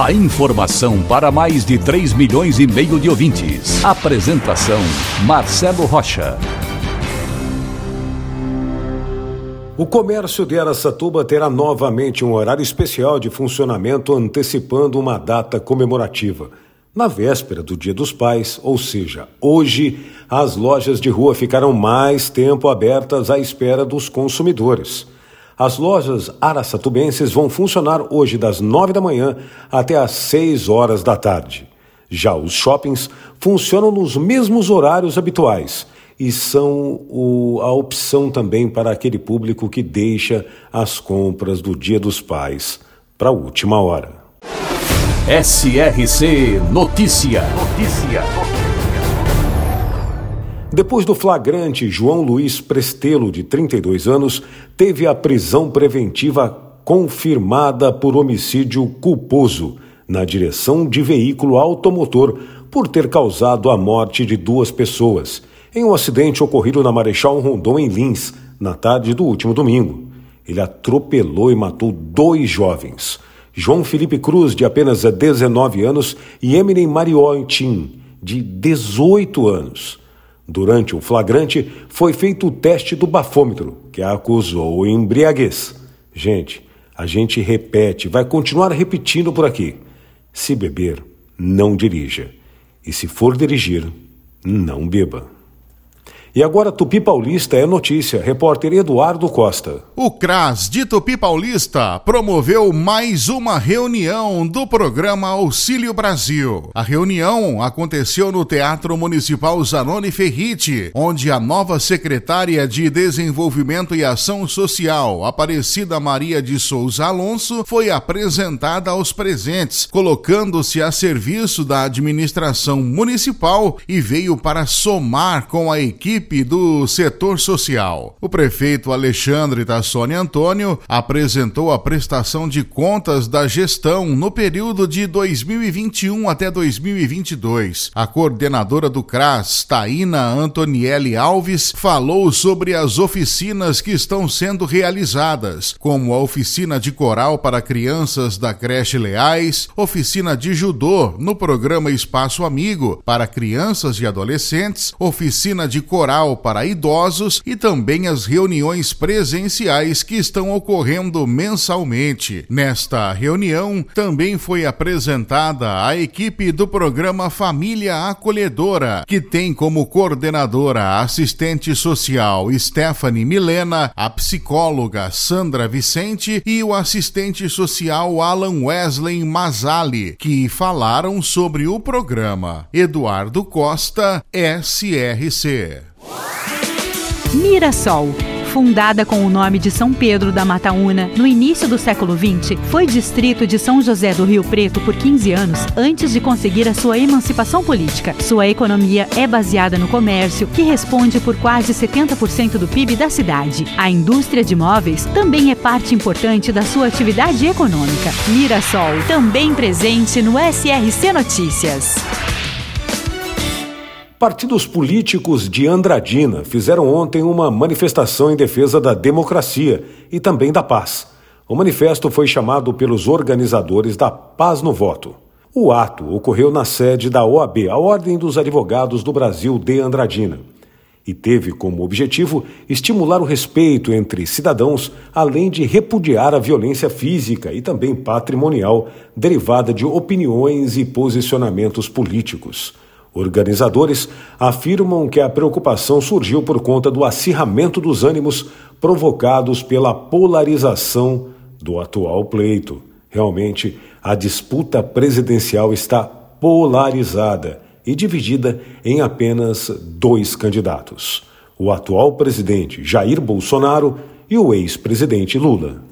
A informação para mais de 3 milhões e meio de ouvintes. Apresentação Marcelo Rocha. O comércio de Aracatuba terá novamente um horário especial de funcionamento antecipando uma data comemorativa. Na véspera do Dia dos Pais, ou seja, hoje, as lojas de rua ficarão mais tempo abertas à espera dos consumidores. As lojas araçatubenses vão funcionar hoje das nove da manhã até às seis horas da tarde. Já os shoppings funcionam nos mesmos horários habituais e são o, a opção também para aquele público que deixa as compras do Dia dos Pais para a última hora. SRC Notícia. Notícia. Depois do flagrante, João Luiz Prestelo, de 32 anos, teve a prisão preventiva confirmada por homicídio culposo na direção de veículo automotor por ter causado a morte de duas pessoas em um acidente ocorrido na Marechal Rondon em Lins na tarde do último domingo. Ele atropelou e matou dois jovens. João Felipe Cruz, de apenas 19 anos, e Eminem Mariotin, de 18 anos. Durante o flagrante, foi feito o teste do bafômetro, que acusou embriaguez. Gente, a gente repete, vai continuar repetindo por aqui. Se beber, não dirija. E se for dirigir, não beba. E agora Tupi Paulista é notícia. Repórter Eduardo Costa. O CRAS de Tupi Paulista promoveu mais uma reunião do programa Auxílio Brasil. A reunião aconteceu no Teatro Municipal Zanoni Ferriti, onde a nova secretária de Desenvolvimento e Ação Social, Aparecida Maria de Souza Alonso, foi apresentada aos presentes, colocando-se a serviço da administração municipal e veio para somar com a equipe equipe do setor social. O prefeito Alexandre Tassoni Antônio apresentou a prestação de contas da gestão no período de 2021 até 2022. A coordenadora do CRAS, Taina Antonielli Alves, falou sobre as oficinas que estão sendo realizadas, como a oficina de coral para crianças da creche Leais, oficina de judô no programa Espaço Amigo para crianças e adolescentes, oficina de coral para idosos e também as reuniões presenciais que estão ocorrendo mensalmente. Nesta reunião também foi apresentada a equipe do programa Família Acolhedora, que tem como coordenadora a assistente social Stephanie Milena, a psicóloga Sandra Vicente e o assistente social Alan Wesley Mazali, que falaram sobre o programa. Eduardo Costa, SRC. Mirassol. Fundada com o nome de São Pedro da Mataúna no início do século XX, foi distrito de São José do Rio Preto por 15 anos antes de conseguir a sua emancipação política. Sua economia é baseada no comércio, que responde por quase 70% do PIB da cidade. A indústria de móveis também é parte importante da sua atividade econômica. Mirassol, também presente no SRC Notícias. Partidos políticos de Andradina fizeram ontem uma manifestação em defesa da democracia e também da paz. O manifesto foi chamado pelos organizadores da Paz no Voto. O ato ocorreu na sede da OAB, a Ordem dos Advogados do Brasil de Andradina, e teve como objetivo estimular o respeito entre cidadãos, além de repudiar a violência física e também patrimonial derivada de opiniões e posicionamentos políticos. Organizadores afirmam que a preocupação surgiu por conta do acirramento dos ânimos provocados pela polarização do atual pleito. Realmente, a disputa presidencial está polarizada e dividida em apenas dois candidatos: o atual presidente Jair Bolsonaro e o ex-presidente Lula.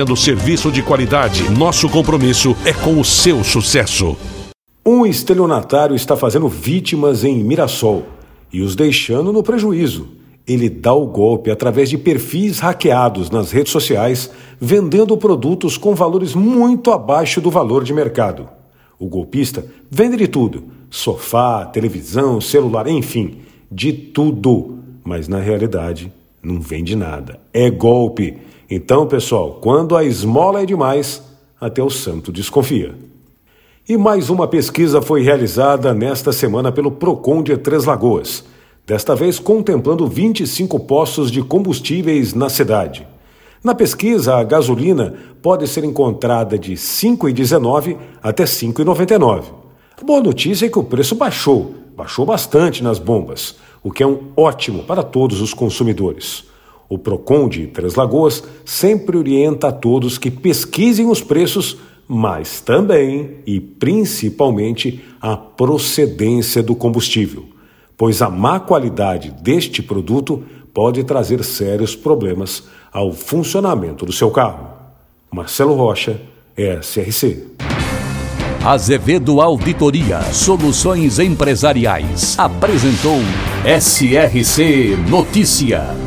oferecendo serviço de qualidade. Nosso compromisso é com o seu sucesso. Um estelionatário está fazendo vítimas em Mirassol e os deixando no prejuízo. Ele dá o golpe através de perfis hackeados nas redes sociais, vendendo produtos com valores muito abaixo do valor de mercado. O golpista vende de tudo: sofá, televisão, celular, enfim, de tudo. Mas na realidade, não vende nada. É golpe. Então, pessoal, quando a esmola é demais, até o santo desconfia. E mais uma pesquisa foi realizada nesta semana pelo Procon de Três Lagoas, desta vez contemplando 25 postos de combustíveis na cidade. Na pesquisa, a gasolina pode ser encontrada de R$ 5,19 até R$ 5,99. A boa notícia é que o preço baixou, baixou bastante nas bombas, o que é um ótimo para todos os consumidores. O Procon de Três Lagoas sempre orienta a todos que pesquisem os preços, mas também e principalmente a procedência do combustível, pois a má qualidade deste produto pode trazer sérios problemas ao funcionamento do seu carro. Marcelo Rocha, SRC. Azevedo Auditoria Soluções Empresariais apresentou SRC Notícia.